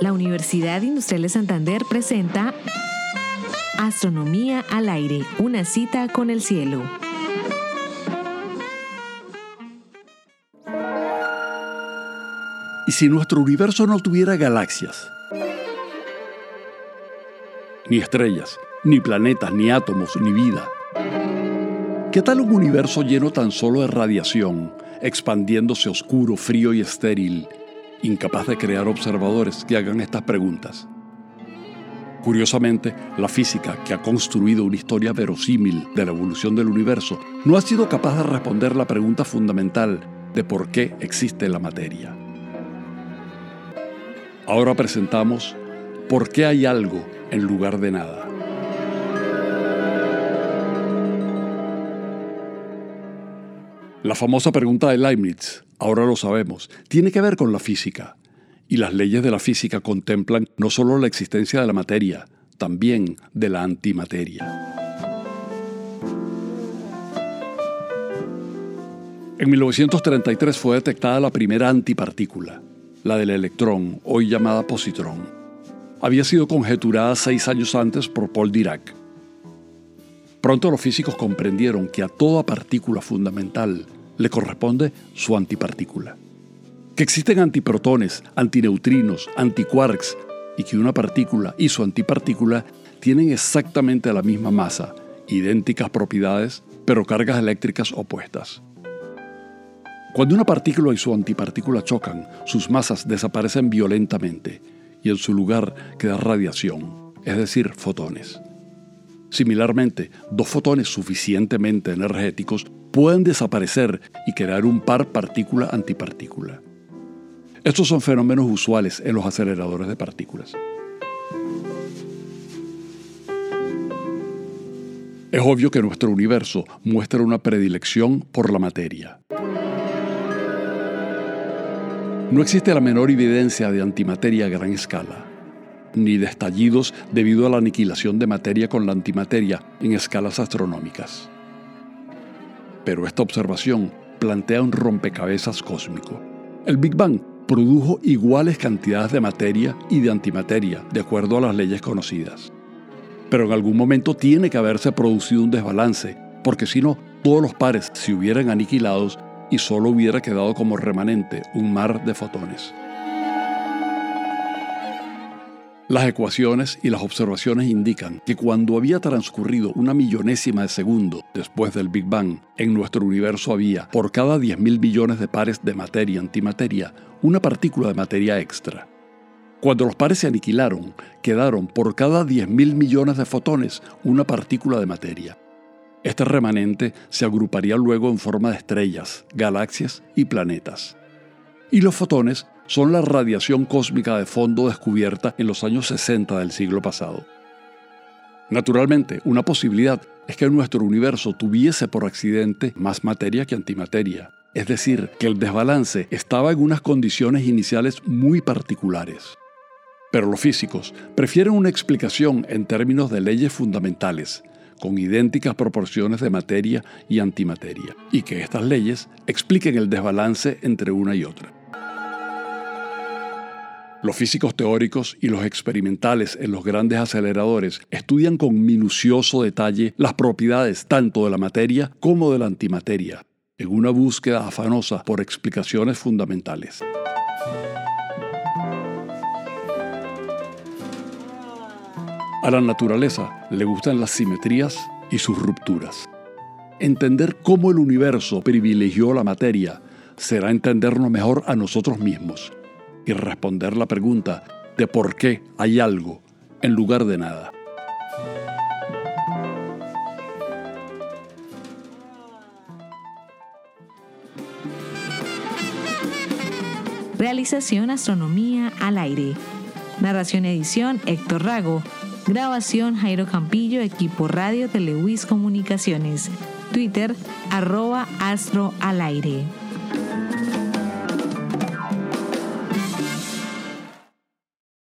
La Universidad Industrial de Santander presenta Astronomía al aire, una cita con el cielo. ¿Y si nuestro universo no tuviera galaxias? Ni estrellas, ni planetas, ni átomos, ni vida. ¿Qué tal un universo lleno tan solo de radiación, expandiéndose oscuro, frío y estéril, incapaz de crear observadores que hagan estas preguntas? Curiosamente, la física, que ha construido una historia verosímil de la evolución del universo, no ha sido capaz de responder la pregunta fundamental de por qué existe la materia. Ahora presentamos ¿Por qué hay algo en lugar de nada? La famosa pregunta de Leibniz, ahora lo sabemos, tiene que ver con la física. Y las leyes de la física contemplan no solo la existencia de la materia, también de la antimateria. En 1933 fue detectada la primera antipartícula, la del electrón, hoy llamada positrón. Había sido conjeturada seis años antes por Paul Dirac. Pronto los físicos comprendieron que a toda partícula fundamental le corresponde su antipartícula. Que existen antiprotones, antineutrinos, antiquarks y que una partícula y su antipartícula tienen exactamente la misma masa, idénticas propiedades, pero cargas eléctricas opuestas. Cuando una partícula y su antipartícula chocan, sus masas desaparecen violentamente y en su lugar queda radiación, es decir, fotones. Similarmente, dos fotones suficientemente energéticos pueden desaparecer y crear un par partícula-antipartícula. Estos son fenómenos usuales en los aceleradores de partículas. Es obvio que nuestro universo muestra una predilección por la materia. No existe la menor evidencia de antimateria a gran escala, ni de estallidos debido a la aniquilación de materia con la antimateria en escalas astronómicas. Pero esta observación plantea un rompecabezas cósmico. El Big Bang produjo iguales cantidades de materia y de antimateria, de acuerdo a las leyes conocidas. Pero en algún momento tiene que haberse producido un desbalance, porque si no, todos los pares se hubieran aniquilados y solo hubiera quedado como remanente un mar de fotones. Las ecuaciones y las observaciones indican que cuando había transcurrido una millonésima de segundo después del Big Bang, en nuestro universo había, por cada 10.000 billones de pares de materia y antimateria, una partícula de materia extra. Cuando los pares se aniquilaron, quedaron por cada 10.000 millones de fotones una partícula de materia. Este remanente se agruparía luego en forma de estrellas, galaxias y planetas. Y los fotones son la radiación cósmica de fondo descubierta en los años 60 del siglo pasado. Naturalmente, una posibilidad es que nuestro universo tuviese por accidente más materia que antimateria, es decir, que el desbalance estaba en unas condiciones iniciales muy particulares. Pero los físicos prefieren una explicación en términos de leyes fundamentales, con idénticas proporciones de materia y antimateria, y que estas leyes expliquen el desbalance entre una y otra. Los físicos teóricos y los experimentales en los grandes aceleradores estudian con minucioso detalle las propiedades tanto de la materia como de la antimateria, en una búsqueda afanosa por explicaciones fundamentales. A la naturaleza le gustan las simetrías y sus rupturas. Entender cómo el universo privilegió la materia será entendernos mejor a nosotros mismos y responder la pregunta de por qué hay algo en lugar de nada. Realización Astronomía al aire. Narración edición Héctor Rago. Grabación Jairo Campillo, equipo Radio Telewis Comunicaciones. Twitter arroba astro al aire.